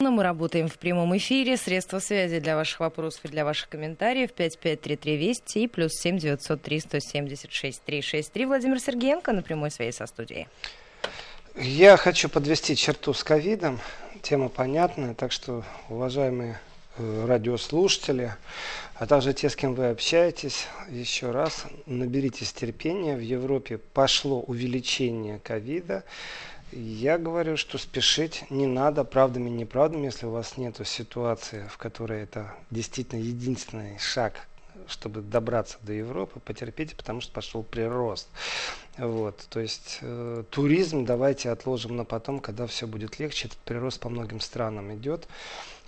Мы работаем в прямом эфире. Средства связи для ваших вопросов и для ваших комментариев 553320 и плюс 7 903 176 363. Владимир Сергеенко на прямой связи со студией. Я хочу подвести черту с ковидом. Тема понятная, так что, уважаемые э, радиослушатели, а также те, с кем вы общаетесь, еще раз наберитесь терпения. В Европе пошло увеличение ковида. Я говорю, что спешить не надо правдами и неправдами, если у вас нет ситуации, в которой это действительно единственный шаг, чтобы добраться до Европы, потерпите, потому что пошел прирост. Вот, то есть э, туризм давайте отложим на потом, когда все будет легче. Этот прирост по многим странам идет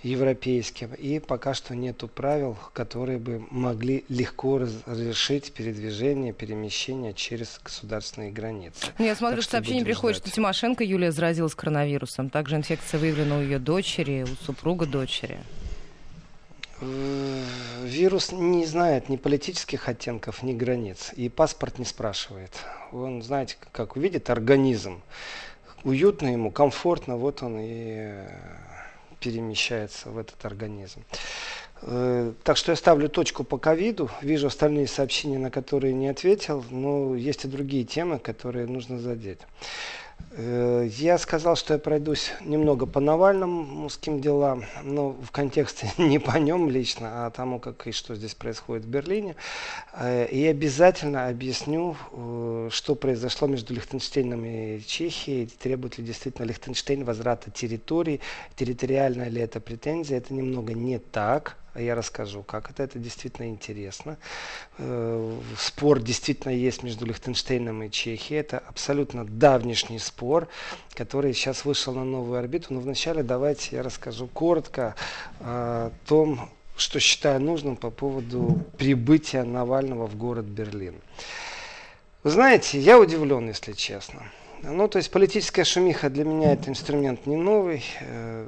европейским. И пока что нету правил, которые бы могли легко разрешить передвижение, перемещение через государственные границы. Ну, я смотрю, так что сообщение приходит, ждать. что Тимошенко Юлия заразилась коронавирусом. Также инфекция выявлена у ее дочери, у супруга дочери. Э, вирус не знает ни политических оттенков, ни границ. И паспорт не спрашивает. Он, знаете, как увидит организм, уютно ему, комфортно, вот он и перемещается в этот организм. Э, так что я ставлю точку по ковиду. Вижу остальные сообщения, на которые не ответил, но есть и другие темы, которые нужно задеть. Э, я сказал, что я пройдусь немного по кем делам, но в контексте не по нем лично, а тому, как и что здесь происходит в Берлине. Э, и обязательно объясню, э, что произошло между Лихтенштейном и Чехией, требует ли действительно Лихтенштейн возврата территорий, территориальная ли это претензия. Это немного не так, я расскажу, как это. Это действительно интересно. Спор действительно есть между Лихтенштейном и Чехией. Это абсолютно давнишний спор, который сейчас вышел на новую орбиту. Но вначале давайте я расскажу коротко о том, что считаю нужным по поводу прибытия Навального в город Берлин. Вы знаете, я удивлен, если честно. Ну, то есть политическая шумиха для меня это инструмент не новый. Э,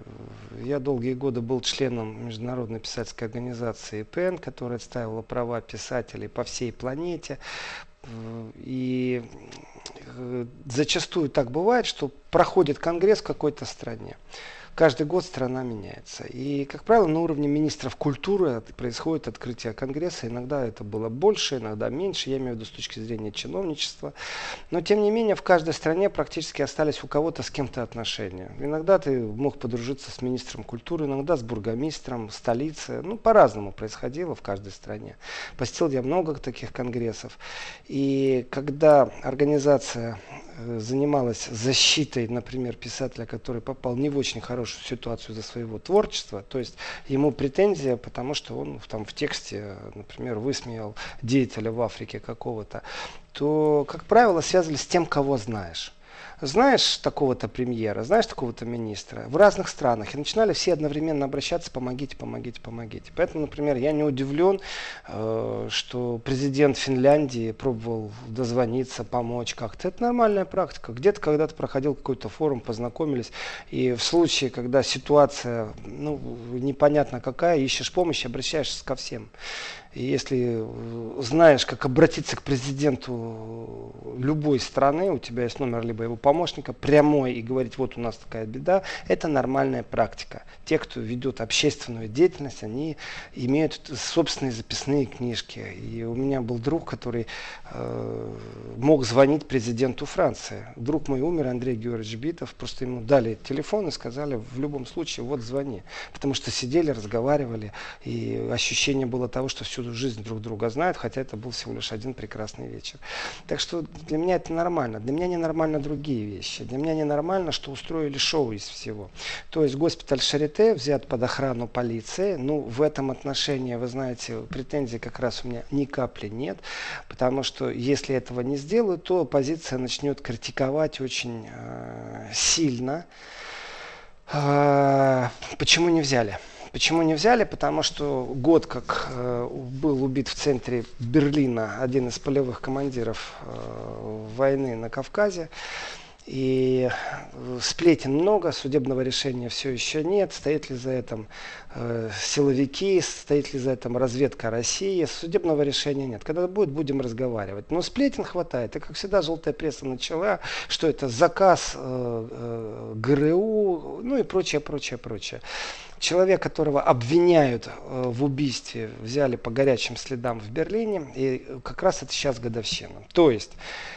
я долгие годы был членом Международной писательской организации ИПН, которая отстаивала права писателей по всей планете. И э, зачастую так бывает, что проходит конгресс в какой-то стране каждый год страна меняется. И, как правило, на уровне министров культуры происходит открытие Конгресса. Иногда это было больше, иногда меньше, я имею в виду с точки зрения чиновничества. Но, тем не менее, в каждой стране практически остались у кого-то с кем-то отношения. Иногда ты мог подружиться с министром культуры, иногда с бургомистром столицы. Ну, по-разному происходило в каждой стране. Посетил я много таких конгрессов. И когда организация занималась защитой, например, писателя, который попал не в очень хорошую ситуацию за своего творчества, то есть ему претензия, потому что он там в тексте, например, высмеял деятеля в Африке какого-то, то, как правило, связывались с тем, кого знаешь знаешь такого-то премьера, знаешь такого-то министра в разных странах. И начинали все одновременно обращаться, помогите, помогите, помогите. Поэтому, например, я не удивлен, э, что президент Финляндии пробовал дозвониться, помочь как-то. Это нормальная практика. Где-то когда-то проходил какой-то форум, познакомились. И в случае, когда ситуация ну, непонятно какая, ищешь помощь, обращаешься ко всем. Если э, знаешь, как обратиться к президенту любой страны, у тебя есть номер либо его помощника, прямой, и говорить, вот у нас такая беда, это нормальная практика. Те, кто ведет общественную деятельность, они имеют собственные записные книжки. И у меня был друг, который э, мог звонить президенту Франции. Друг мой умер, Андрей Георгиевич Битов, просто ему дали телефон и сказали, в любом случае, вот звони. Потому что сидели, разговаривали, и ощущение было того, что все всю жизнь друг друга знают, хотя это был всего лишь один прекрасный вечер. Так что для меня это нормально. Для меня ненормально другие вещи. Для меня ненормально, что устроили шоу из всего. То есть госпиталь Шарите взят под охрану полиции. Ну, в этом отношении, вы знаете, претензий как раз у меня ни капли нет. Потому что если этого не сделают, то оппозиция начнет критиковать очень э, сильно. Э, почему не взяли? Почему не взяли? Потому что год, как э, был убит в центре Берлина один из полевых командиров э, войны на Кавказе, И э, сплетен много, судебного решения все еще нет. Стоит ли за этим э, силовики, стоит ли за этим разведка России. Судебного решения нет. Когда будет, будем разговаривать. Но сплетен хватает. И, как всегда, желтая пресса начала, что это заказ э, э, ГРУ, ну и прочее, прочее, прочее. Человек, которого обвиняют э, в убийстве, взяли по горячим следам в Берлине, и как раз это сейчас годовщина. То есть,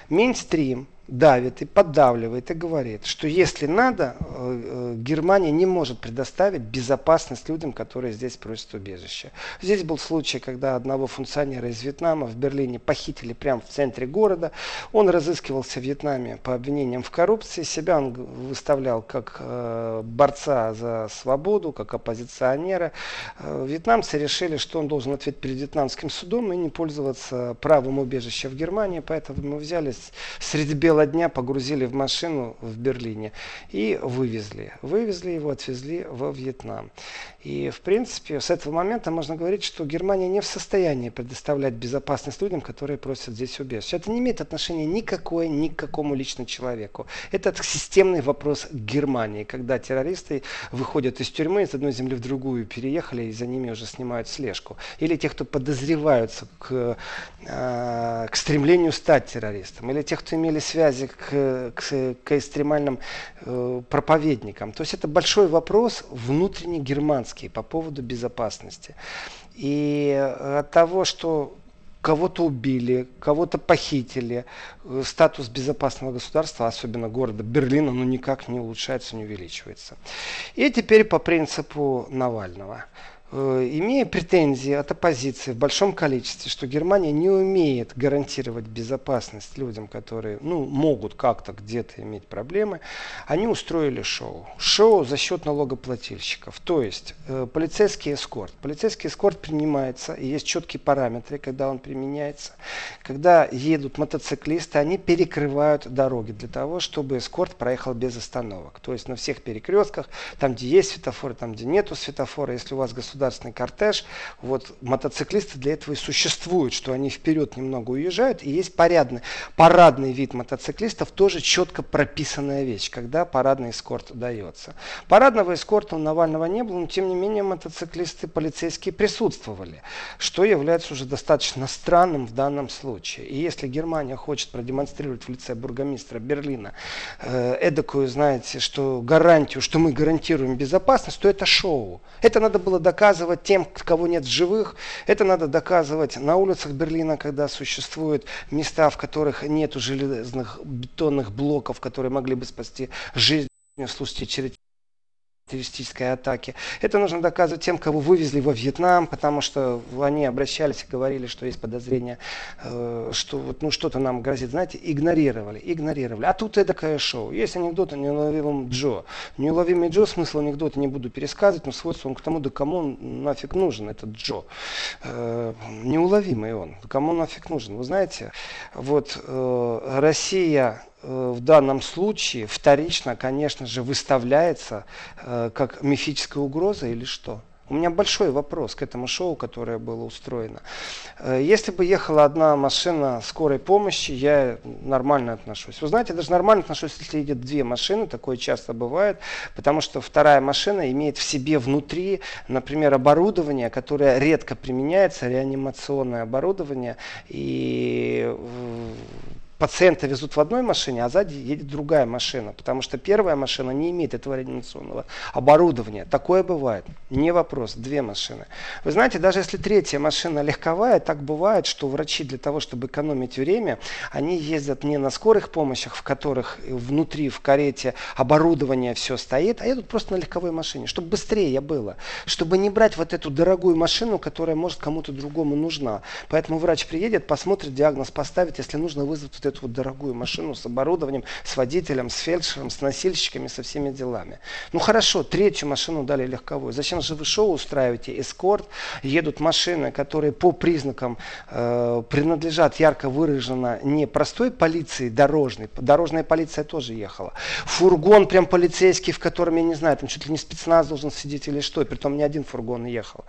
Мейнстрим давит и поддавливает и говорит, что если надо, э, э, Германия не может предоставить безопасность людям, которые здесь просят убежище. Здесь был случай, когда одного функционера из Вьетнама в Берлине похитили прямо в центре города. Он разыскивался в Вьетнаме по обвинениям в коррупции. Себя он выставлял как э, борца за свободу, как оппозиционера. Вьетнамцы решили, что он должен ответить перед вьетнамским судом и не пользоваться правом убежища в Германии. Поэтому мы взяли среди белых начала дня погрузили в машину в Берлине и вывезли. Вывезли его, отвезли во Вьетнам. И, в принципе, с этого момента можно говорить, что Германия не в состоянии предоставлять безопасность людям, которые просят здесь убежище. Это не имеет отношения никакое ни к какому лично человеку. Это системный вопрос Германии, когда террористы выходят из тюрьмы, из одной земли в другую переехали, и за ними уже снимают слежку. Или те, кто подозреваются к, э, к стремлению стать террористом. Или те, кто имели связи к, к, к экстремальным э, проповедникам. То есть это большой вопрос внутренний германский по поводу безопасности. И от того, что кого-то убили, кого-то похитили, э, статус безопасного государства, особенно города Берлина, ну никак не улучшается, не увеличивается. И теперь по принципу Навального. Э, имея претензии от оппозиции в большом количестве, что Германия не умеет гарантировать безопасность людям, которые ну, могут как-то где-то иметь проблемы, они устроили шоу. Шоу за счет налогоплательщиков. То есть э, полицейский эскорт. Полицейский эскорт принимается, и есть четкие параметры, когда он применяется. Когда едут мотоциклисты, они перекрывают дороги для того, чтобы эскорт проехал без остановок. То есть на всех перекрестках, там где есть светофоры, там где нету светофора, если у вас государство государственный кортеж, вот мотоциклисты для этого и существуют, что они вперед немного уезжают, и есть парадный, парадный вид мотоциклистов, тоже четко прописанная вещь, когда парадный эскорт дается. Парадного эскорта у Навального не было, но тем не менее мотоциклисты полицейские присутствовали, что является уже достаточно странным в данном случае. И если Германия хочет продемонстрировать в лице бургомистра Берлина э, эдакую, знаете, что гарантию, что мы гарантируем безопасность, то это шоу. Это надо было доказывать доказывать тем, кого нет в живых. Это надо доказывать на улицах Берлина, когда существуют места, в которых нет железных бетонных блоков, которые могли бы спасти жизнь в случае террористической атаки. Это нужно доказывать тем, кого вывезли во Вьетнам, потому что они обращались и говорили, что есть подозрение, э, что вот, ну, что-то нам грозит. Знаете, игнорировали, игнорировали. А тут такое шоу. Есть анекдот о неуловимом Джо. Неуловимый Джо, смысл анекдота не буду пересказывать, но сводится он к тому, да кому он нафиг нужен, этот Джо. Э, неуловимый он. Кому он нафиг нужен? Вы знаете, вот э, Россия в данном случае вторично, конечно же, выставляется э, как мифическая угроза или что? У меня большой вопрос к этому шоу, которое было устроено. Э, если бы ехала одна машина скорой помощи, я нормально отношусь. Вы знаете, я даже нормально отношусь, если едет две машины, такое часто бывает, потому что вторая машина имеет в себе внутри, например, оборудование, которое редко применяется, реанимационное оборудование, и пациента везут в одной машине, а сзади едет другая машина, потому что первая машина не имеет этого реанимационного оборудования. Такое бывает. Не вопрос. Две машины. Вы знаете, даже если третья машина легковая, так бывает, что врачи для того, чтобы экономить время, они ездят не на скорых помощях, в которых внутри в карете оборудование все стоит, а едут просто на легковой машине, чтобы быстрее было, чтобы не брать вот эту дорогую машину, которая может кому-то другому нужна. Поэтому врач приедет, посмотрит диагноз, поставит, если нужно вызвать вот эту вот дорогую машину с оборудованием, с водителем, с фельдшером, с носильщиками, со всеми делами. Ну хорошо, третью машину дали легковую. Зачем же вы шоу устраиваете, эскорт? Едут машины, которые по признакам э, принадлежат ярко выраженно не простой полиции дорожной, дорожная полиция тоже ехала. Фургон прям полицейский, в котором, я не знаю, там чуть ли не спецназ должен сидеть или что, при том не один фургон ехал.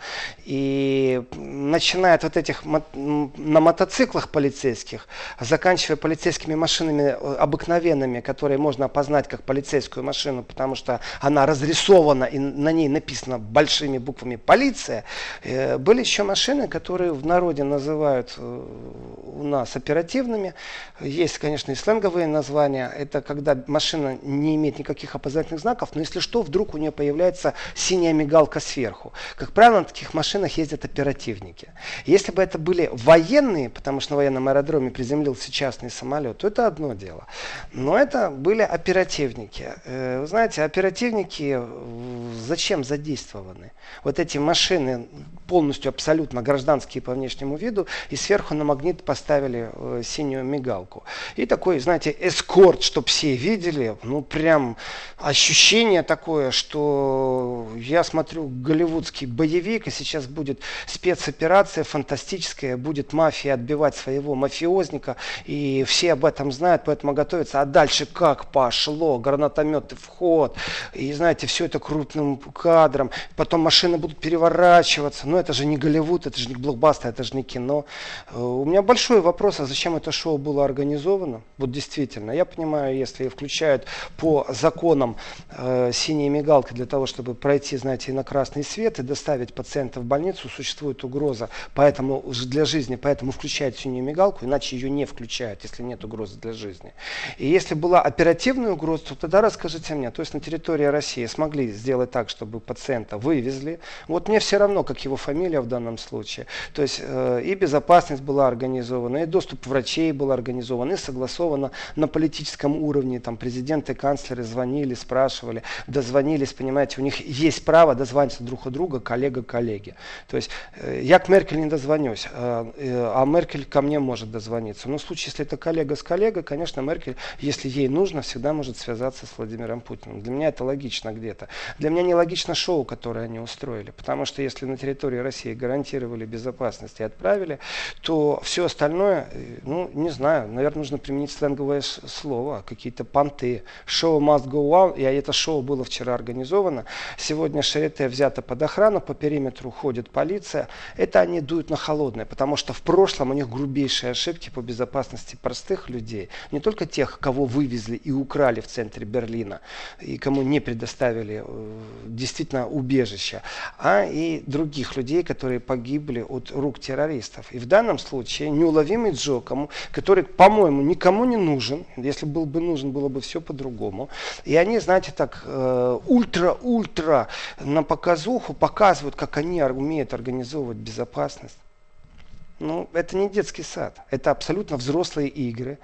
И начиная от вот этих на мотоциклах полицейских, заканчивая полицейскими машинами э, обыкновенными, которые можно опознать как полицейскую машину, потому что она разрисована и на ней написано большими буквами «полиция», э, были еще машины, которые в народе называют э, у нас оперативными. Есть, конечно, и сленговые названия. Это когда машина не имеет никаких опознавательных знаков, но если что, вдруг у нее появляется синяя мигалка сверху. Как правило, на таких машинах ездят оперативники. Если бы это были военные, потому что на военном аэродроме приземлился частный самолет, то это одно дело. Но это были оперативники. Э, вы знаете, оперативники зачем задействованы? Вот эти машины полностью абсолютно гражданские по внешнему виду, и сверху на магнит поставили э, синюю мигалку. И такой, знаете, эскорт, чтобы все видели, ну прям ощущение такое, что я смотрю голливудский боевик, и сейчас будет спецоперация фантастическая, будет мафия отбивать своего мафиозника, и все об этом знают, поэтому готовятся. А дальше как пошло, гранатометы в ход, и знаете, все это крупным кадром, потом машины будут переворачиваться, ну это же не Голливуд, это же не блокбастер, это же не кино. Э, у меня большой вопрос, а зачем это шоу было организовано? Вот действительно, я понимаю, если включают по законам э, синие мигалки для того, чтобы пройти, знаете, на красный свет и доставить пациента в больницу, существует угроза поэтому, для жизни, поэтому включают синюю мигалку, иначе ее не включают, если нет угрозы для жизни. И если была оперативная угроза, то тогда расскажите мне, то есть на территории России смогли сделать так, чтобы пациента вывезли, вот мне все равно, как его фамилия в данном случае. То есть э, и безопасность была организована, и доступ врачей был организован, и согласовано на политическом уровне. Там президенты, канцлеры звонили, спрашивали, дозвонились, понимаете, у них есть право дозвониться друг у друга, коллега коллеги. То есть э, я к Меркель не дозвонюсь, э, э, а Меркель ко мне может дозвониться. Но в случае, если это коллега с коллегой, конечно, Меркель, если ей нужно, всегда может связаться с Владимиром Путиным. Для меня это логично где-то. Для меня не логично шоу, которое они устроили. Потому что если на территории России гарантировали безопасность и отправили, то все остальное, э, ну, не знаю, наверное, нужно применить сленговое слово, какие-то понты. Шоу must go on, и это шоу было вчера организовано. Сегодня Шарите взято под охрану, по периметру ходит полиция. Это они дуют на холодное, потому что в прошлом у них грубейшие ошибки по безопасности простых людей. Не только тех, кого вывезли и украли в центре Берлина, и кому не предоставили э, действительно убежище, а и других людей, которые погибли от рук террористов. И в данном случае неуловимый Джо, кому, который, по-моему, никому не нужен, если был бы нужен, было бы все по-другому. И они, знаете, так э, ультра-ультра на показуху показывают, как они умеют организовывать безопасность. Ну, это не детский сад, это абсолютно взрослые игры.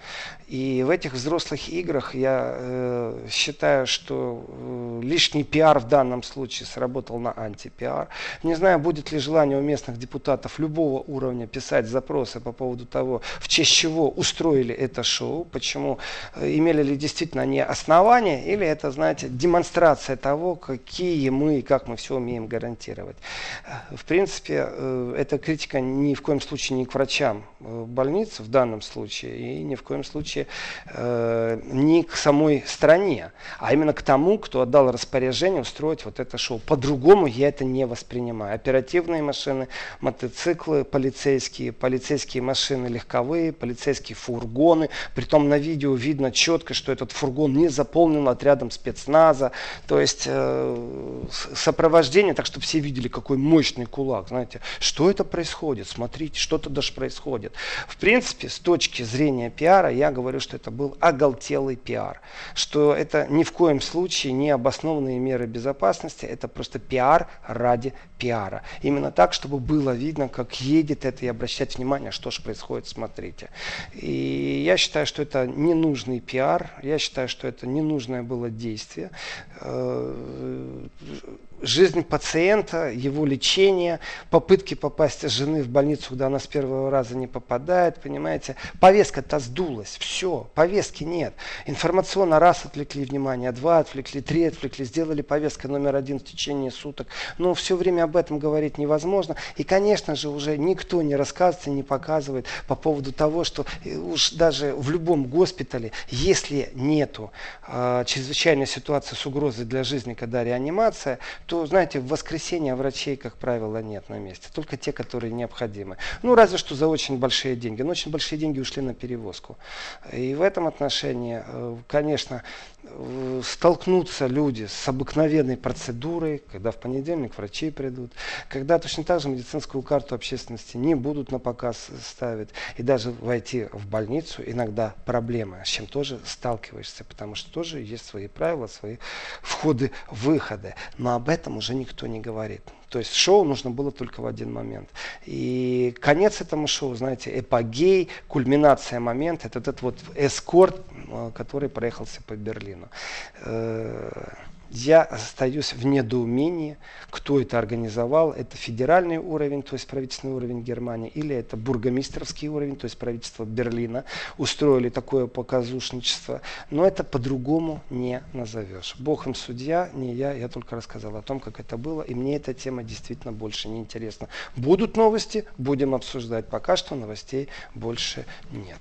И в этих взрослых играх я э, считаю, что э, лишний пиар в данном случае сработал на антипиар. Не знаю, будет ли желание у местных депутатов любого уровня писать запросы по поводу того, в честь чего устроили это шоу, почему, э, имели ли действительно они основания, или это, знаете, демонстрация того, какие мы и как мы все умеем гарантировать. Э, в принципе, э, эта критика ни в коем случае случае не к врачам э, больниц в данном случае, и ни в коем случае э, не к самой стране, а именно к тому, кто отдал распоряжение устроить вот это шоу. По-другому я это не воспринимаю. Оперативные машины, мотоциклы полицейские, полицейские машины легковые, полицейские фургоны. Притом на видео видно четко, что этот фургон не заполнен отрядом спецназа. То есть э, сопровождение, так чтобы все видели, какой мощный кулак. Знаете, что это происходит? Смотрите, что что-то даже происходит. В принципе, с точки зрения пиара, я говорю, что это был оголтелый пиар. Что это ни в коем случае не обоснованные меры безопасности, это просто пиар ради пиара. Именно так, чтобы было видно, как едет это и обращать внимание, что же происходит, смотрите. И я считаю, что это ненужный пиар, я считаю, что это ненужное было действие. Жизнь пациента, его лечение, попытки попасть жены в больницу, куда она с первого раза не попадает, понимаете. Повестка-то сдулась, все, повестки нет. Информационно раз отвлекли внимание, два отвлекли, три отвлекли, сделали повесткой номер один в течение суток. Но все время об этом говорить невозможно. И, конечно же, уже никто не рассказывает и не показывает по поводу того, что э, уж даже в любом госпитале, если нету э, чрезвычайной ситуации с угрозой для жизни, когда реанимация, то, знаете, в воскресенье врачей, как правило, нет на месте. Только те, которые необходимы. Ну, разве что за очень большие деньги. Но очень большие деньги ушли на перевозку. И в этом отношении, э, конечно, э, столкнутся люди с обыкновенной процедурой, когда в понедельник врачи придут, когда точно так же медицинскую карту общественности не будут на показ ставить, и даже войти в больницу иногда проблемы, с чем тоже сталкиваешься, потому что тоже есть свои правила, свои входы-выходы. Но об этом уже никто не говорит. То есть шоу нужно было только в один момент. И конец этому шоу, знаете, эпогей, кульминация момента, это этот вот эскорт, э, который проехался по Берлину. Я остаюсь в недоумении, кто это организовал. Это федеральный уровень, то есть правительственный уровень Германии, или это бургомистерский уровень, то есть правительство Берлина. Устроили такое показушничество. Но это по-другому не назовешь. Бог им судья, не я. Я только рассказал о том, как это было. И мне эта тема действительно больше не интересна. Будут новости, будем обсуждать. Пока что новостей больше нет.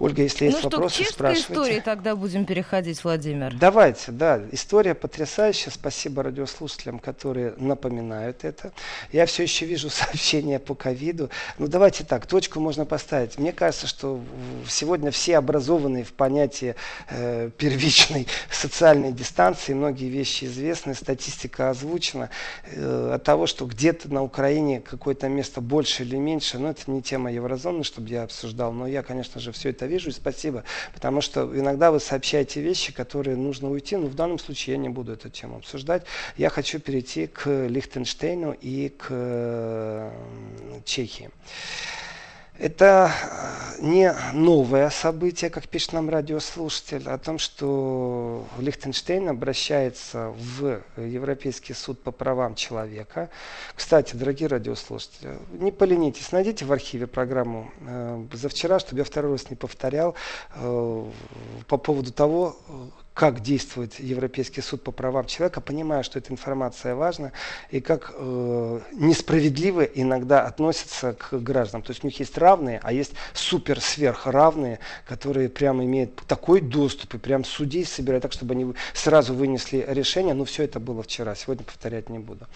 Ольга, если есть ну вопросы, что, к спрашивайте. истории тогда будем переходить, Владимир. Давайте, да. История потрясающая. Спасибо радиослушателям, которые напоминают это. Я все еще вижу сообщения по ковиду. Ну, давайте так, точку можно поставить. Мне кажется, что сегодня все образованные в понятии э, первичной социальной дистанции, многие вещи известны, статистика озвучена. Э, от того, что где-то на Украине какое-то место больше или меньше, ну, это не тема еврозоны, чтобы я обсуждал, но я, конечно же, все это это вижу, и спасибо. Потому что иногда вы сообщаете вещи, которые нужно уйти, но в данном случае я не буду эту тему обсуждать. Я хочу перейти к Лихтенштейну и к э, Чехии. Это э, не новое событие, как пишет нам радиослушатель, о том, что Лихтенштейн обращается в Европейский суд по правам человека. Кстати, дорогие радиослушатели, не поленитесь, найдите в архиве программу э, за вчера, чтобы я второй раз не повторял, э, по поводу того, как действует Европейский суд по правам человека, понимая, что эта информация важна, и как э, несправедливо иногда относятся к гражданам. То есть у них есть равные, а есть супер сверхравные, которые прямо имеют такой доступ и прям судей собирают так, чтобы они сразу вынесли решение. Но все это было вчера, сегодня повторять не буду.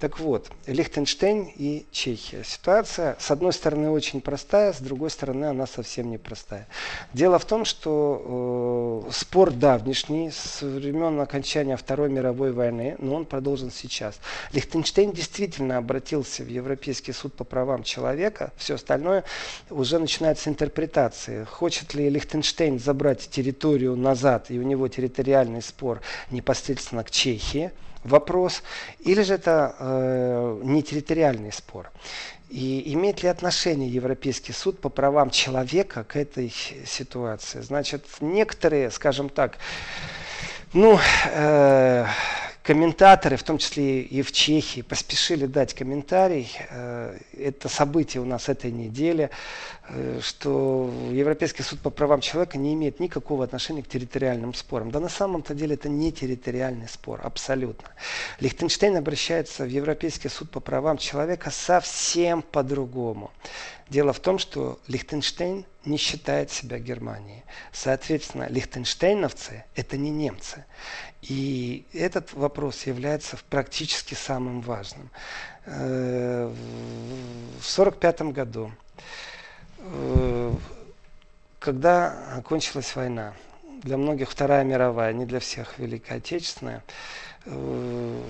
Так вот, Лихтенштейн и Чехия. Ситуация, с одной стороны, очень простая, с другой стороны, она совсем непростая. Дело в том, что э, спор давнишний, внешний с времен окончания Второй мировой войны, но он продолжен сейчас. Лихтенштейн действительно обратился в Европейский суд по правам человека, все остальное уже начинается интерпретации. Хочет ли Лихтенштейн забрать территорию назад, и у него территориальный спор непосредственно к Чехии, вопрос, или же это э, не территориальный спор. И имеет ли отношение Европейский суд по правам человека к этой ситуации? Значит, некоторые, скажем так, ну, э, комментаторы, в том числе и в Чехии, поспешили дать комментарий. Э, это событие у нас этой недели, э, что Европейский суд по правам человека не имеет никакого отношения к территориальным спорам. Да на самом-то деле это не территориальный спор, абсолютно. Лихтенштейн обращается в Европейский суд по правам человека совсем по-другому. Дело в том, что Лихтенштейн не считает себя Германией. Соответственно, лихтенштейновцы – это не немцы. И этот вопрос является практически самым важным. Э, в 1945 году, э, когда окончилась война, для многих Вторая мировая, не для всех Великая Отечественная, э,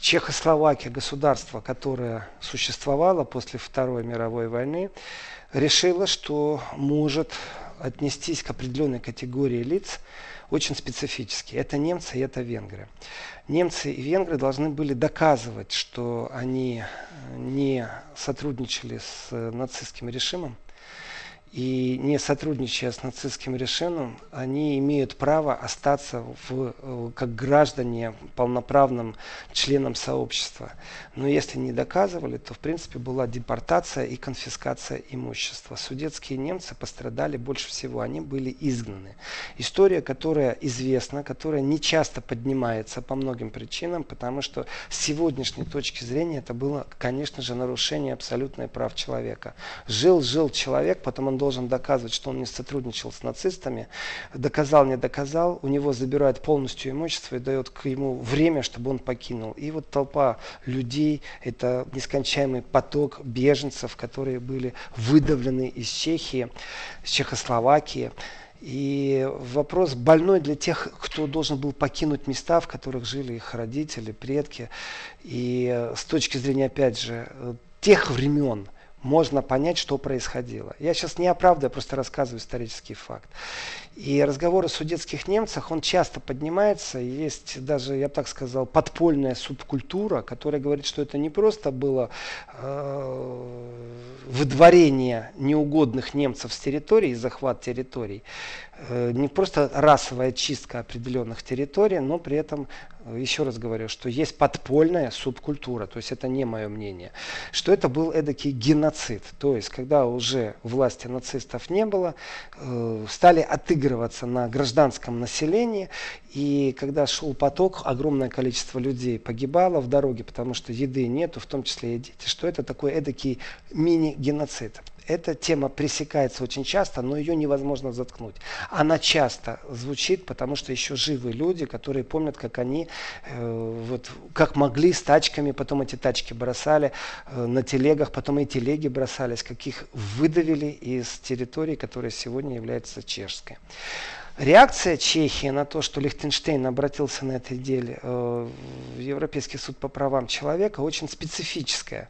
Чехословакия, государство, которое существовало после Второй мировой войны, решила, что может отнестись к определенной категории лиц очень специфически. Это немцы и это венгры. Немцы и венгры должны были доказывать, что они не сотрудничали с нацистским режимом, и не сотрудничая с нацистским режимом, они имеют право остаться в, э, как граждане полноправным членом сообщества. Но если не доказывали, то в принципе была депортация и конфискация имущества. Судетские немцы пострадали больше всего, они были изгнаны. История, которая известна, которая не часто поднимается по многим причинам, потому что с сегодняшней точки зрения это было, конечно же, нарушение абсолютных прав человека. Жил-жил человек, потом он должен доказывать, что он не сотрудничал с нацистами, доказал, не доказал, у него забирают полностью имущество и дает к ему время, чтобы он покинул. И вот толпа людей, это нескончаемый поток беженцев, которые были выдавлены из Чехии, из Чехословакии. И вопрос больной для тех, кто должен был покинуть места, в которых жили их родители, предки. И с точки зрения, опять же, тех времен, можно понять, что происходило. Я сейчас не оправдываю, просто рассказываю исторический факт. И разговор о судетских немцах, он часто поднимается. Есть даже, я бы так сказал, подпольная субкультура, которая говорит, что это не просто было э, выдворение неугодных немцев с территории, захват территорий, не просто расовая чистка определенных территорий, но при этом, э, еще раз говорю, что есть подпольная субкультура, то есть это не мое мнение, что это был эдакий геноцид. То есть, когда уже власти нацистов не было, э, стали отыгрывать отыгрываться на гражданском населении. И когда шел поток, огромное количество людей погибало в дороге, потому что еды нету, в том числе и дети, что это такой эдакий мини-геноцид эта тема пресекается очень часто, но ее невозможно заткнуть. Она часто звучит, потому что еще живы люди, которые помнят, как они, э, вот, как могли с тачками, потом эти тачки бросали э, на телегах, потом и телеги бросались, как их выдавили из территории, которая сегодня является чешской. Реакция Чехии на то, что Лихтенштейн обратился на этой деле э, в Европейский суд по правам человека, очень специфическая.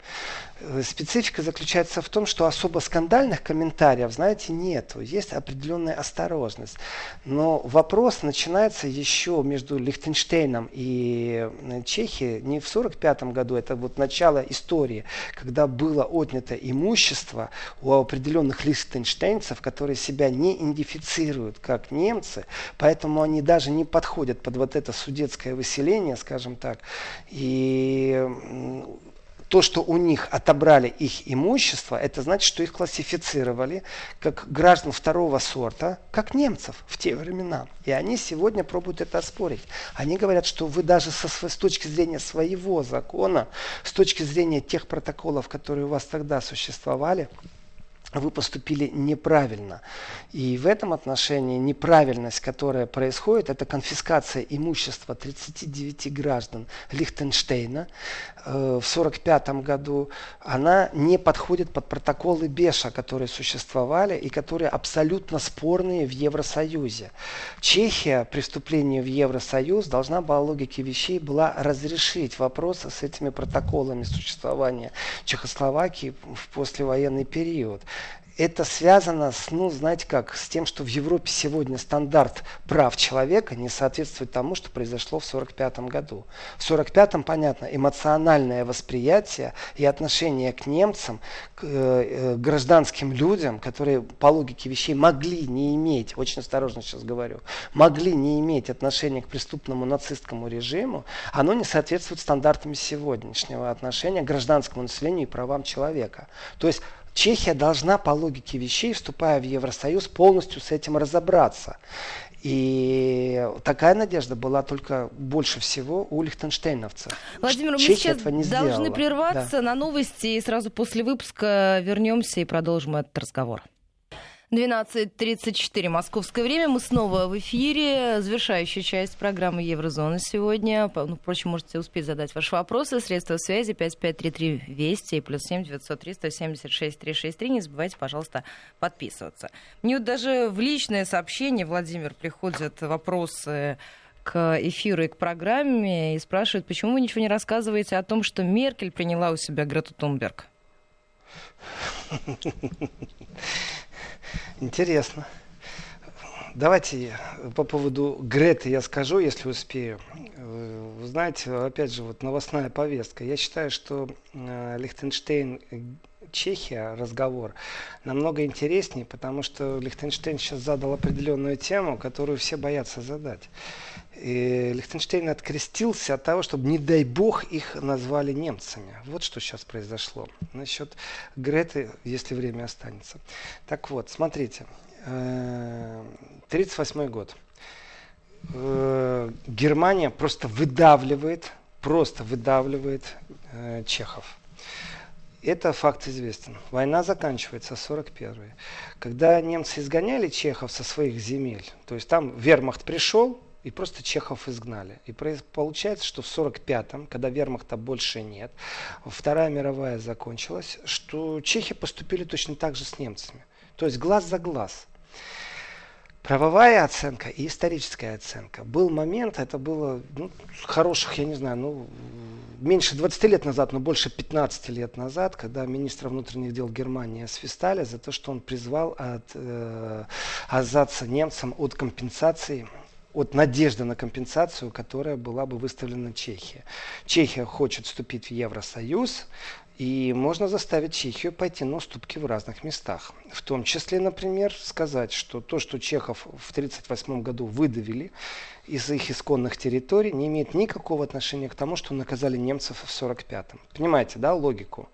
Э, специфика заключается в том, что особо скандальных комментариев, знаете, нет. Есть определенная осторожность. Но вопрос начинается еще между Лихтенштейном и э, Чехией не в 1945 году, это вот начало истории, когда было отнято имущество у определенных лихтенштейнцев, которые себя не идентифицируют как немцы, поэтому они даже не подходят под вот это судетское выселение, скажем так. И то, что у них отобрали их имущество, это значит, что их классифицировали как граждан второго сорта, как немцев в те времена. И они сегодня пробуют это оспорить. Они говорят, что вы даже со, с точки зрения своего закона, с точки зрения тех протоколов, которые у вас тогда существовали, вы поступили неправильно. И в этом отношении неправильность, которая происходит, это конфискация имущества 39 граждан Лихтенштейна э, в 1945 году. Она не подходит под протоколы Беша, которые существовали и которые абсолютно спорные в Евросоюзе. Чехия при вступлении в Евросоюз должна по логике вещей была разрешить вопросы с этими протоколами существования Чехословакии в послевоенный период это связано с, ну, знаете как, с тем, что в Европе сегодня стандарт прав человека не соответствует тому, что произошло в 1945 году. В 1945-м, понятно, эмоциональное восприятие и отношение к немцам, к э, э, гражданским людям, которые по логике вещей могли не иметь, очень осторожно сейчас говорю, могли не иметь отношения к преступному нацистскому режиму, оно не соответствует стандартам сегодняшнего отношения к гражданскому населению и правам человека. То есть Чехия должна по логике вещей, вступая в Евросоюз, полностью с этим разобраться. И такая надежда была только больше всего у лихтенштейновцев. Владимир, мы сейчас не должны сделала. прерваться да. на новости и сразу после выпуска вернемся и продолжим этот разговор. 12.34 московское время. Мы снова в эфире. Завершающая часть программы Еврозона сегодня. Ну, впрочем, можете успеть задать ваши вопросы. Средства связи 5533 Вести и плюс 7 903 176 363. Не забывайте, пожалуйста, подписываться. Мне вот даже в личное сообщение, Владимир, приходят вопросы к эфиру и к программе и спрашивают, почему вы ничего не рассказываете о том, что Меркель приняла у себя Грету Тунберг? Интересно. Давайте по поводу Греты я скажу, если успею. Вы знаете, опять же, вот новостная повестка. Я считаю, что э, Лихтенштейн Чехия разговор намного интереснее, потому что Лихтенштейн сейчас задал определенную тему, которую все боятся задать. И Лихтенштейн открестился от того, чтобы, не дай бог, их назвали немцами. Вот что сейчас произошло. Насчет Греты, если время останется. Так вот, смотрите. 1938 э, год. Э, Германия просто выдавливает, просто выдавливает э, чехов. Это факт известен. Война заканчивается 41 Когда немцы изгоняли чехов со своих земель, то есть там вермахт пришел, и просто чехов изгнали. И получается, что в 45-м, когда вермахта больше нет, Вторая мировая закончилась, что чехи поступили точно так же с немцами. То есть глаз за глаз. Правовая оценка и историческая оценка. Был момент, это было ну, хороших, я не знаю, ну, меньше 20 лет назад, но больше 15 лет назад, когда министра внутренних дел Германии освистали за то, что он призвал от, э, немцам от компенсации от надежды на компенсацию, которая была бы выставлена Чехия. Чехия хочет вступить в Евросоюз, и можно заставить Чехию пойти на уступки в разных местах. В том числе, например, сказать, что то, что чехов в 1938 году выдавили из их исконных территорий, не имеет никакого отношения к тому, что наказали немцев в 1945. Понимаете, да, логику?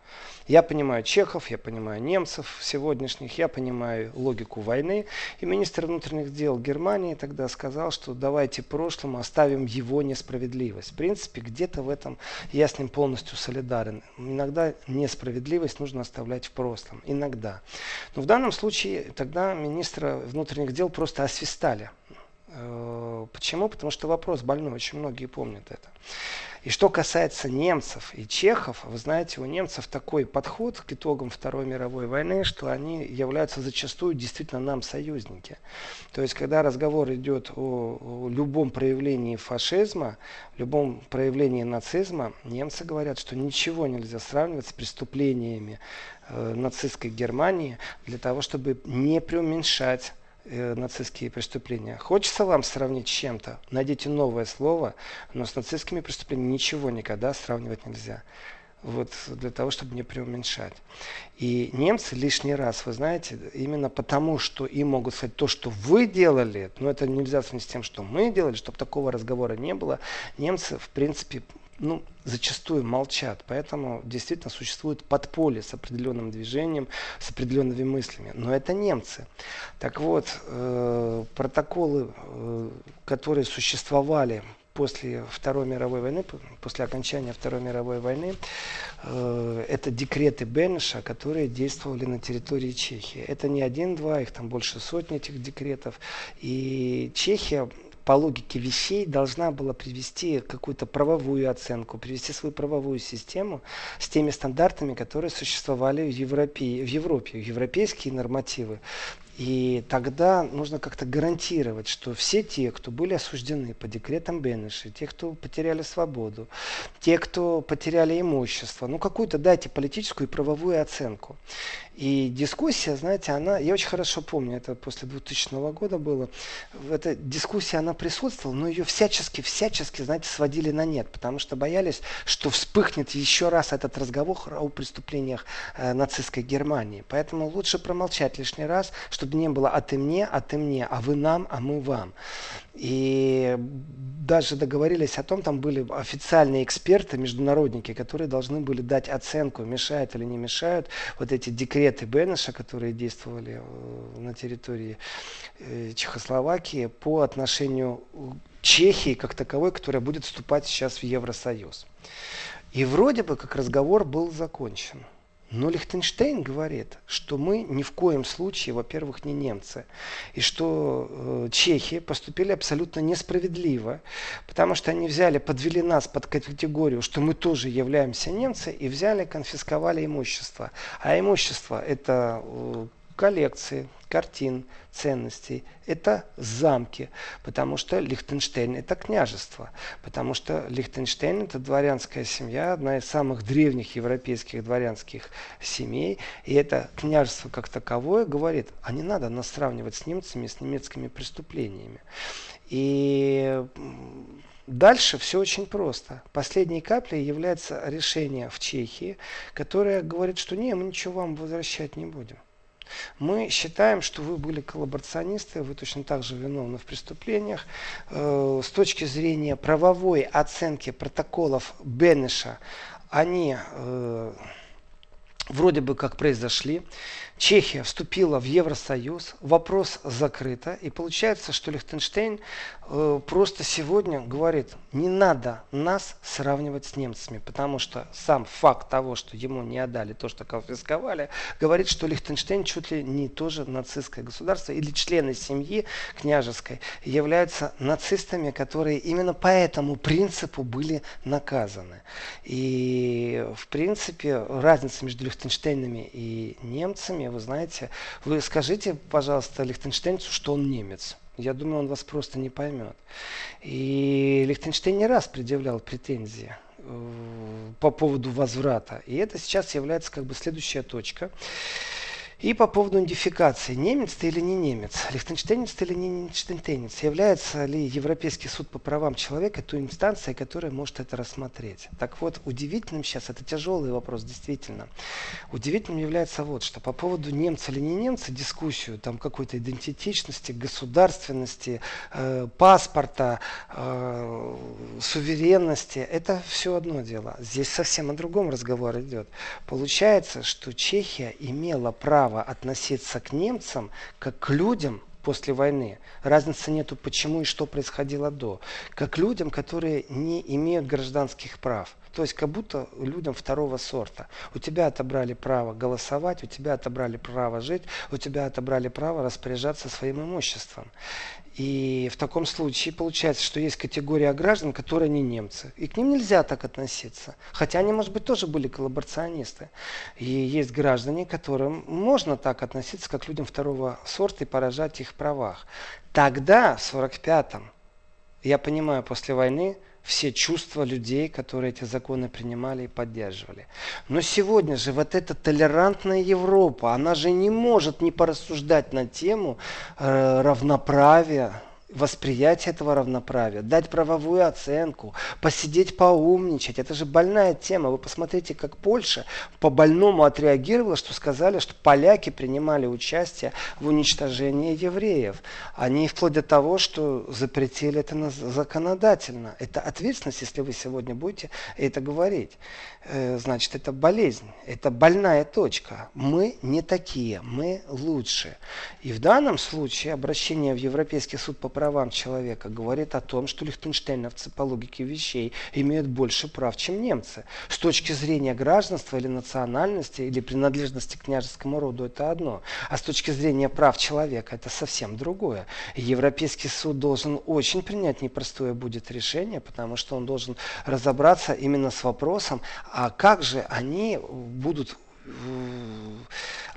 Я понимаю чехов, я понимаю немцев сегодняшних, я понимаю логику войны. И министр внутренних дел Германии тогда сказал, что давайте прошлому оставим его несправедливость. В принципе, где-то в этом я с ним полностью солидарен. Иногда несправедливость нужно оставлять в прошлом. Иногда. Но в данном случае тогда министра внутренних дел просто освистали. Э, почему? Потому что вопрос больной, очень многие помнят это. И что касается немцев и чехов, вы знаете, у немцев такой подход к итогам Второй мировой войны, что они являются зачастую действительно нам союзники. То есть, когда разговор идет о, о любом проявлении фашизма, любом проявлении нацизма, немцы говорят, что ничего нельзя сравнивать с преступлениями э, нацистской Германии для того, чтобы не преуменьшать э, нацистские преступления. Хочется вам сравнить с чем-то? Найдите новое слово, но с нацистскими преступлениями ничего никогда сравнивать нельзя. Вот для того, чтобы не преуменьшать. И немцы лишний раз, вы знаете, именно потому, что им могут сказать то, что вы делали, но это нельзя сравнить с тем, что мы делали, чтобы такого разговора не было, немцы, в принципе, ну, зачастую молчат. Поэтому действительно существует подполье с определенным движением, с определенными мыслями. Но это немцы. Так вот, э, протоколы, э, которые существовали после Второй мировой войны, после окончания Второй мировой войны, э, это декреты Бенеша, которые действовали на территории Чехии. Это не один-два, их там больше сотни этих декретов. И Чехия по логике вещей должна была привести какую-то правовую оценку, привести свою правовую систему с теми стандартами, которые существовали в Европе, в Европе, европейские нормативы. И тогда нужно как-то гарантировать, что все те, кто были осуждены по декретам Беннеши, те, кто потеряли свободу, те, кто потеряли имущество, ну какую-то дайте политическую и правовую оценку. И дискуссия, знаете, она, я очень хорошо помню, это после 2000 года было, эта дискуссия, она присутствовала, но ее всячески, всячески, знаете, сводили на нет, потому что боялись, что вспыхнет еще раз этот разговор о преступлениях э, нацистской Германии. Поэтому лучше промолчать лишний раз, чтобы не было «а ты мне, а ты мне, а вы нам, а мы вам». И даже договорились о том, там были официальные эксперты, международники, которые должны были дать оценку, мешают или не мешают вот эти декреты Бенеша, которые действовали э, на территории э, Чехословакии по отношению Чехии как таковой, которая будет вступать сейчас в Евросоюз. И вроде бы как разговор был закончен. Но Лихтенштейн говорит, что мы ни в коем случае, во-первых, не немцы, и что э, чехи поступили абсолютно несправедливо, потому что они взяли, подвели нас под категорию, что мы тоже являемся немцы, и взяли, конфисковали имущество. А имущество это э, коллекции, картин, ценностей. Это замки, потому что Лихтенштейн это княжество, потому что Лихтенштейн это дворянская семья, одна из самых древних европейских дворянских семей. И это княжество как таковое говорит, а не надо нас сравнивать с немцами, с немецкими преступлениями. И Дальше все очень просто. Последней каплей является решение в Чехии, которое говорит, что не, мы ничего вам возвращать не будем. Мы считаем, что вы были коллаборационисты, вы точно так же виновны в преступлениях. Э, с точки зрения правовой оценки протоколов Бенеша, они э, вроде бы как произошли. Чехия вступила в Евросоюз, вопрос закрыто, и получается, что Лихтенштейн э, просто сегодня говорит, не надо нас сравнивать с немцами, потому что сам факт того, что ему не отдали то, что конфисковали, говорит, что Лихтенштейн чуть ли не тоже нацистское государство, или члены семьи княжеской являются нацистами, которые именно по этому принципу были наказаны. И в принципе разница между Лихтенштейнами и немцами вы знаете, вы скажите, пожалуйста, лихтенштейнцу, что он немец. Я думаю, он вас просто не поймет. И Лихтенштейн не раз предъявлял претензии э, по поводу возврата. И это сейчас является как бы следующая точка. И по поводу идентификации, немец ты или не немец, лихтенштейнец ты или не лихтенштейнец, является ли Европейский суд по правам человека той инстанцией, которая может это рассмотреть. Так вот, удивительным сейчас, это тяжелый вопрос, действительно, удивительным является вот, что по поводу немца или не немца, дискуссию там какой-то идентичности, государственности, э, паспорта, э, суверенности, это все одно дело. Здесь совсем о другом разговор идет. Получается, что Чехия имела право право относиться к немцам как к людям после войны. Разницы нету, почему и что происходило до. Как людям, которые не имеют гражданских прав. То есть как будто людям второго сорта. У тебя отобрали право голосовать, у тебя отобрали право жить, у тебя отобрали право распоряжаться своим имуществом. И в таком случае получается, что есть категория граждан, которые не немцы. И к ним нельзя так относиться. Хотя они, может быть, тоже были коллаборационисты. И есть граждане, которым можно так относиться, как людям второго сорта и поражать их правах. Тогда, в 45-м, я понимаю, после войны, все чувства людей, которые эти законы принимали и поддерживали. Но сегодня же вот эта толерантная Европа, она же не может не порассуждать на тему э, равноправия, восприятие этого равноправия, дать правовую оценку, посидеть поумничать. Это же больная тема. Вы посмотрите, как Польша по больному отреагировала, что сказали, что поляки принимали участие в уничтожении евреев. Они вплоть до того, что запретили это законодательно. Это ответственность, если вы сегодня будете это говорить. Э, значит, это болезнь, это больная точка. Мы не такие, мы лучше. И в данном случае обращение в Европейский суд по правам человека говорит о том, что лихтенштейновцы по логике вещей имеют больше прав, чем немцы. С точки зрения гражданства или национальности, или принадлежности к княжескому роду, это одно. А с точки зрения прав человека, это совсем другое. Европейский суд должен очень принять непростое будет решение, потому что он должен разобраться именно с вопросом, а как же они будут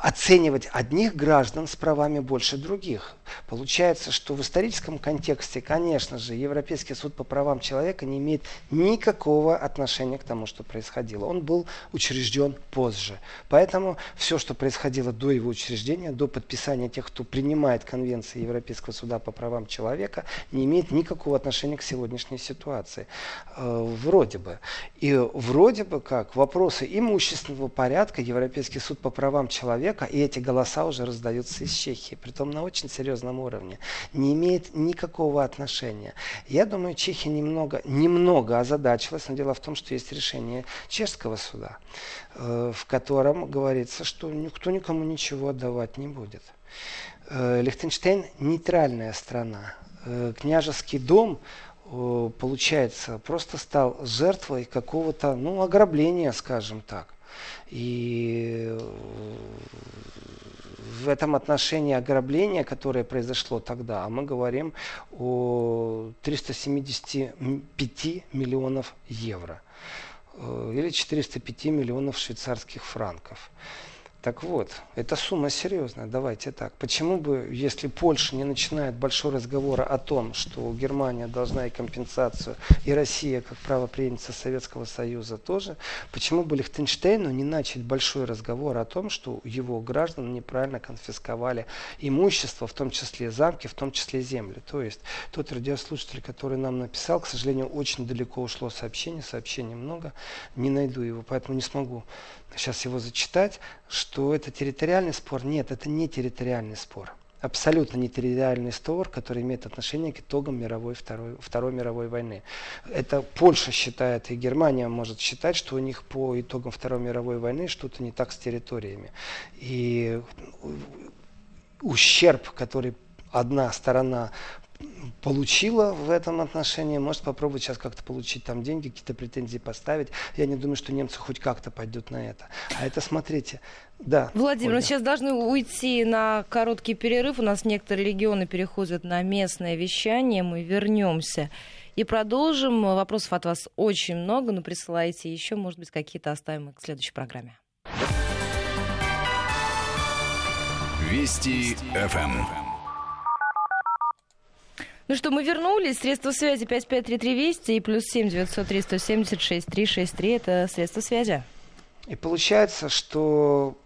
оценивать одних граждан с правами больше других. Получается, что в историческом контексте, конечно же, Европейский суд по правам человека не имеет никакого отношения к тому, что происходило. Он был учрежден позже. Поэтому все, что происходило до его учреждения, до подписания тех, кто принимает конвенции Европейского суда по правам человека, не имеет никакого отношения к сегодняшней ситуации. Э, вроде бы. И вроде бы как вопросы имущественного порядка Европейский суд по правам человека человека, и эти голоса уже раздаются из Чехии, притом на очень серьезном уровне, не имеет никакого отношения. Я думаю, Чехия немного, немного озадачилась, но дело в том, что есть решение чешского суда, э, в котором говорится, что никто никому ничего отдавать не будет. Э, Лихтенштейн нейтральная страна. Э, княжеский дом получается, просто стал жертвой какого-то, ну, ограбления, скажем так. И э, в этом отношении ограбление, которое произошло тогда, мы говорим о 375 миллионов евро э, или 405 миллионов швейцарских франков. Так вот, эта сумма серьезная, давайте так. Почему бы, если Польша не начинает большой разговор о том, что Германия должна и компенсацию, и Россия, как правоприемница Советского Союза тоже, почему бы Лихтенштейну не начать большой разговор о том, что его граждан неправильно конфисковали имущество, в том числе замки, в том числе земли. То есть тот радиослушатель, который нам написал, к сожалению, очень далеко ушло сообщение, сообщений много, не найду его, поэтому не смогу сейчас его зачитать, что это территориальный спор. Нет, это не территориальный спор. Абсолютно не территориальный спор, который имеет отношение к итогам мировой, Второй, Второй мировой войны. Это Польша считает, и Германия может считать, что у них по итогам Второй мировой войны что-то не так с территориями. И ущерб, который одна сторона получила в этом отношении, может попробовать сейчас как-то получить там деньги, какие-то претензии поставить. Я не думаю, что немцы хоть как-то пойдут на это. А это, смотрите, да. Владимир, мы сейчас должны уйти на короткий перерыв. У нас некоторые регионы переходят на местное вещание. Мы вернемся и продолжим. Вопросов от вас очень много, но присылайте еще, может быть, какие-то оставим к следующей программе. Вести ФМ. Ну что, мы вернулись. Средства связи 5533 Вести и плюс 7 903 176 363. Это средства связи. И получается, что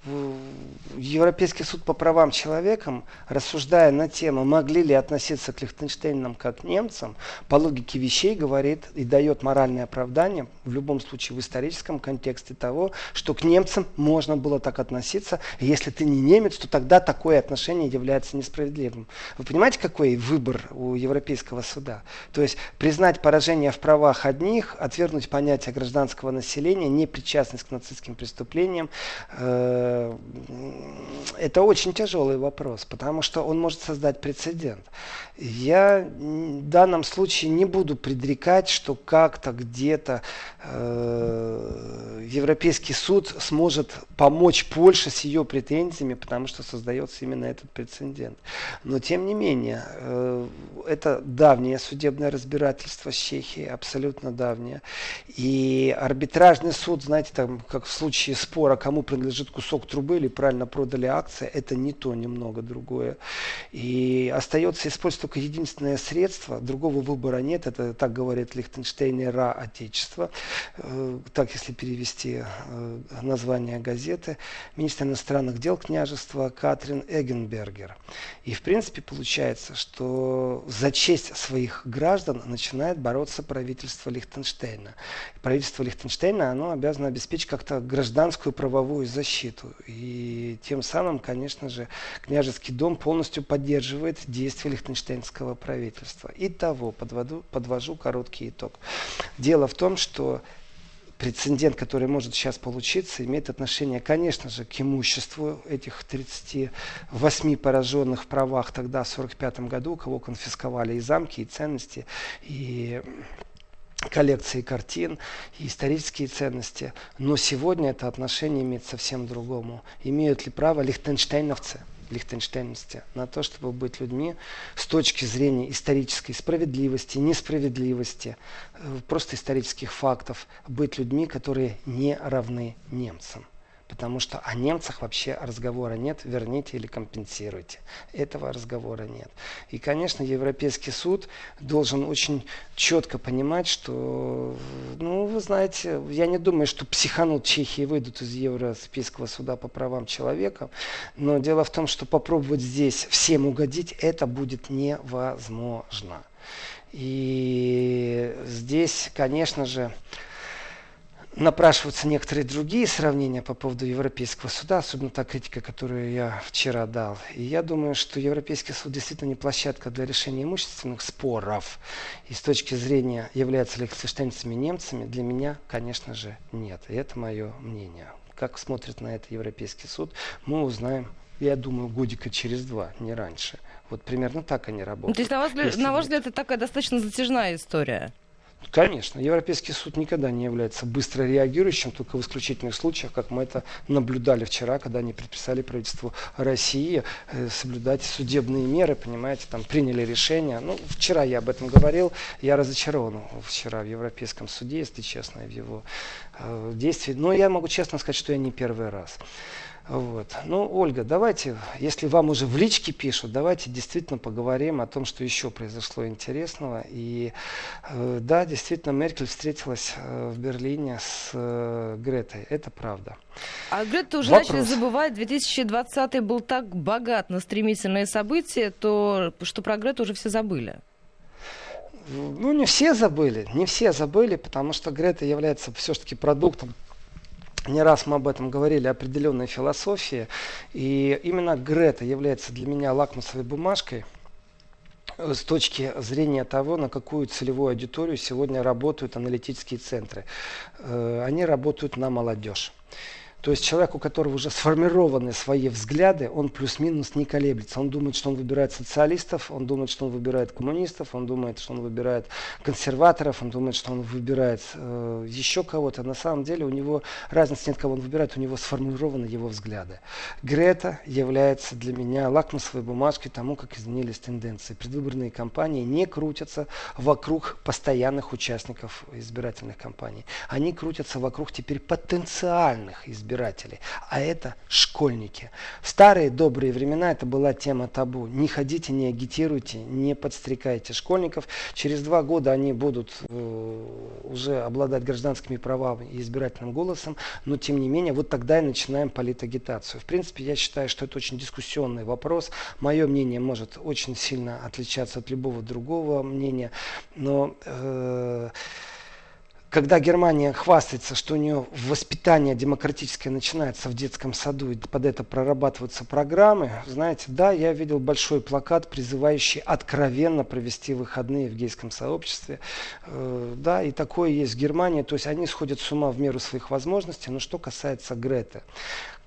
Европейский суд по правам человека, рассуждая на тему, могли ли относиться к Лихтенштейнам как к немцам, по логике вещей говорит и дает моральное оправдание, в любом случае в историческом контексте того, что к немцам можно было так относиться, если ты не немец, то тогда такое отношение является несправедливым. Вы понимаете, какой выбор у Европейского суда? То есть признать поражение в правах одних, отвергнуть понятие гражданского населения, непричастность к нацистским террористическим преступлением, э, это очень тяжелый вопрос, потому что он может создать прецедент. Я в данном случае не буду предрекать, что как-то где-то э, Европейский суд сможет помочь Польше с ее претензиями, потому что создается именно этот прецедент. Но тем не менее, э, это давнее судебное разбирательство с Чехией, абсолютно давнее. И арбитражный суд, знаете, там, как в случае спора, кому принадлежит кусок трубы или правильно продали акции, это не то, немного другое. И остается использовать только единственное средство, другого выбора нет, это так говорит Лихтенштейн Ра Отечество, э, так если перевести э, название газеты, министр иностранных дел княжества Катрин Эгенбергер. И в принципе получается, что за честь своих граждан начинает бороться правительство Лихтенштейна. Правительство Лихтенштейна, оно обязано обеспечить как-то гражданскую правовую защиту. И тем самым, конечно же, княжеский дом полностью поддерживает действия лихтенштейнского правительства. Итого, подводу, подвожу короткий итог. Дело в том, что прецедент, который может сейчас получиться, имеет отношение, конечно же, к имуществу этих 38 пораженных в правах тогда, в 1945 году, кого конфисковали и замки, и ценности, и коллекции картин и исторические ценности. Но сегодня это отношение имеет совсем другому. Имеют ли право лихтенштейновцы, лихтенштейновцы на то, чтобы быть людьми с точки зрения исторической справедливости, несправедливости, э, просто исторических фактов, быть людьми, которые не равны немцам потому что о немцах вообще разговора нет, верните или компенсируйте. Этого разговора нет. И, конечно, Европейский суд должен очень четко понимать, что, ну, вы знаете, я не думаю, что психанут Чехии выйдут из Европейского суда по правам человека, но дело в том, что попробовать здесь всем угодить, это будет невозможно. И здесь, конечно же, напрашиваются некоторые другие сравнения по поводу Европейского суда, особенно та критика, которую я вчера дал. И я думаю, что Европейский суд действительно не площадка для решения имущественных споров. И с точки зрения, являются ли лихтенштейнцами немцами, для меня, конечно же, нет. И это мое мнение. Как смотрит на это Европейский суд, мы узнаем, я думаю, годика через два, не раньше. Вот примерно так они работают. То есть, на ваш, взгляд, на ваш взгляд, это такая достаточно затяжная история? Конечно, Европейский суд никогда не является быстро реагирующим, только в исключительных случаях, как мы это наблюдали вчера, когда они предписали правительству России э, соблюдать судебные меры, понимаете, там приняли решение. Ну, вчера я об этом говорил, я разочарован вчера в Европейском суде, если честно, в его э, действии. Но я могу честно сказать, что я не первый раз. Вот. Ну, Ольга, давайте, если вам уже в личке пишут, давайте действительно поговорим о том, что еще произошло интересного. И э, да, действительно, Меркель встретилась э, в Берлине с э, Гретой. Это правда. А Грета уже Вопрос. начали забывать. 2020 был так богат на стремительные события, то что про Грету уже все забыли. Ну, не все забыли, не все забыли, потому что Грета является все-таки продуктом не раз мы об этом говорили, определенной философии. И именно Грета является для меня лакмусовой бумажкой с точки зрения того, на какую целевую аудиторию сегодня работают аналитические центры. Э, они работают на молодежь. То есть человек, у которого уже сформированы свои взгляды, он плюс-минус не колеблется. Он думает, что он выбирает социалистов, он думает, что он выбирает коммунистов, он думает, что он выбирает консерваторов, он думает, что он выбирает э, еще кого-то. На самом деле у него разницы нет, кого он выбирает, у него сформированы его взгляды. Грета является для меня лакмусовой бумажкой тому, как изменились тенденции. Предвыборные кампании не крутятся вокруг постоянных участников избирательных кампаний. Они крутятся вокруг теперь потенциальных избирателей избирателей, а это школьники. В старые добрые времена это была тема табу. Не ходите, не агитируйте, не подстрекайте школьников. Через два года они будут э, уже обладать гражданскими правами и избирательным голосом, но тем не менее вот тогда и начинаем политагитацию. В принципе, я считаю, что это очень дискуссионный вопрос. Мое мнение может очень сильно отличаться от любого другого мнения, но э, когда Германия хвастается, что у нее воспитание демократическое начинается в детском саду, и под это прорабатываются программы, знаете, да, я видел большой плакат, призывающий откровенно провести выходные в гейском сообществе. Э, да, и такое есть в Германии. То есть они сходят с ума в меру своих возможностей. Но что касается Греты.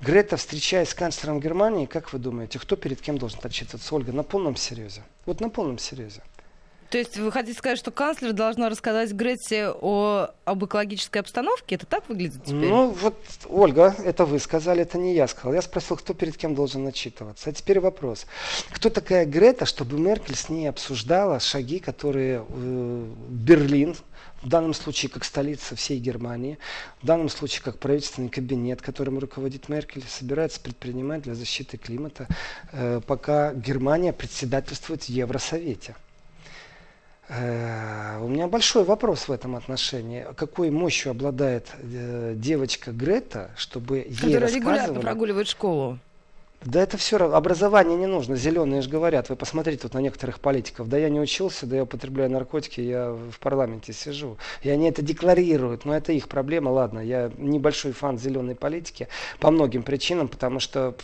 Грета, встречаясь с канцлером Германии, как вы думаете, кто перед кем должен отчитываться? Ольга, на полном серьезе. Вот на полном серьезе. То есть вы хотите сказать, что канцлер должна рассказать Грете о, об экологической обстановке? Это так выглядит теперь? Ну вот, Ольга, это вы сказали, это не я сказал. Я спросил, кто перед кем должен отчитываться. А теперь вопрос. Кто такая Грета, чтобы Меркель с ней обсуждала шаги, которые э, Берлин, в данном случае как столица всей Германии, в данном случае как правительственный кабинет, которым руководит Меркель, собирается предпринимать для защиты климата, э, пока Германия председательствует в Евросовете. Э, у меня большой вопрос в этом отношении. Какой мощью обладает э, девочка Грета, чтобы ей Которая регулярно прогуливает школу. Да это все образование не нужно. Зеленые же говорят. Вы посмотрите тут на некоторых политиков. Да я не учился, да я употребляю наркотики, я в парламенте сижу. И они это декларируют. Но это их проблема. Ладно, я небольшой фан зеленой политики по многим причинам, потому что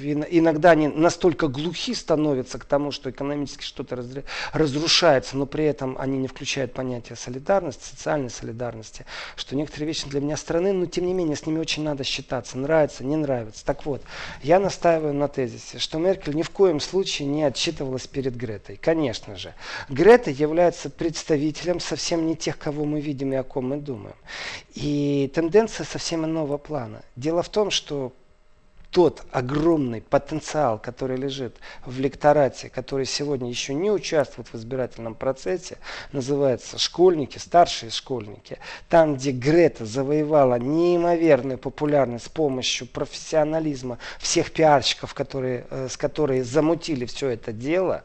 иногда они настолько глухи становятся к тому, что экономически что-то разрушается, но при этом они не включают понятие солидарности, социальной солидарности, что некоторые вещи для меня страны, но тем не менее с ними очень надо считаться. Нравится, не нравится. Так вот, я настаиваю настаиваю на тезисе, что Меркель ни в коем случае не отчитывалась перед Гретой. Конечно же. Грета является представителем совсем не тех, кого мы видим и о ком мы думаем. И тенденция совсем иного плана. Дело в том, что тот огромный потенциал, который лежит в лекторате, который сегодня еще не участвует в избирательном процессе, называется школьники, старшие школьники. Там, где Грета завоевала неимоверную популярность с помощью профессионализма всех пиарщиков, которые, э, с которыми замутили все это дело,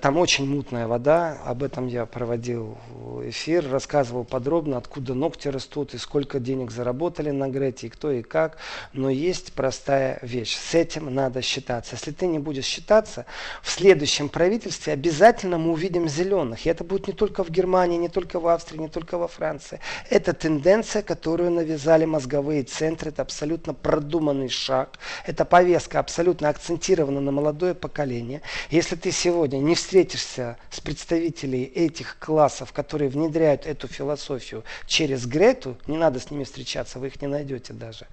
там очень мутная вода, об этом я проводил эфир, рассказывал подробно, откуда ногти растут и сколько денег заработали на Грете, и кто и как. Но есть простая вещь, с этим надо считаться. Если ты не будешь считаться, в следующем правительстве обязательно мы увидим зеленых. И это будет не только в Германии, не только в Австрии, не только во Франции. Это тенденция, которую навязали мозговые центры, это абсолютно продуманный шаг, это повестка абсолютно акцентирована на молодое поколение. Если ты сегодня сегодня не встретишься с представителей этих классов, которые внедряют эту философию через Грету, не надо с ними встречаться, вы их не найдете даже.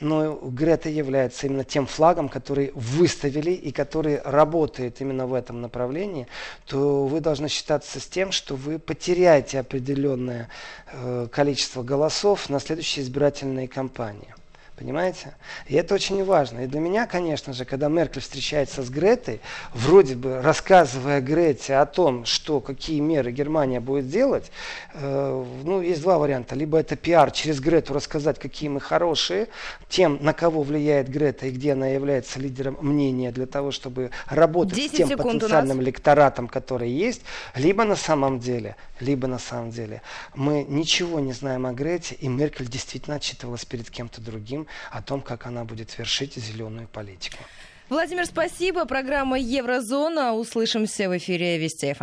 Но Грета является именно тем флагом, который выставили и который работает именно в этом направлении, то вы должны считаться с тем, что вы потеряете определенное э, количество голосов на следующей избирательной кампании. Понимаете? И это очень важно. И для меня, конечно же, когда Меркель встречается с Гретой, вроде бы рассказывая Грете о том, что какие меры Германия будет делать, э, ну, есть два варианта. Либо это пиар через Грету рассказать, какие мы хорошие, тем, на кого влияет Грета и где она является лидером мнения для того, чтобы работать с тем потенциальным лекторатом, который есть, либо на самом деле, либо на самом деле мы ничего не знаем о Грете, и Меркель действительно отчитывалась перед кем-то другим о том, как она будет вершить зеленую политику. Владимир, спасибо. Программа Еврозона. Услышимся в эфире Вести ФМ.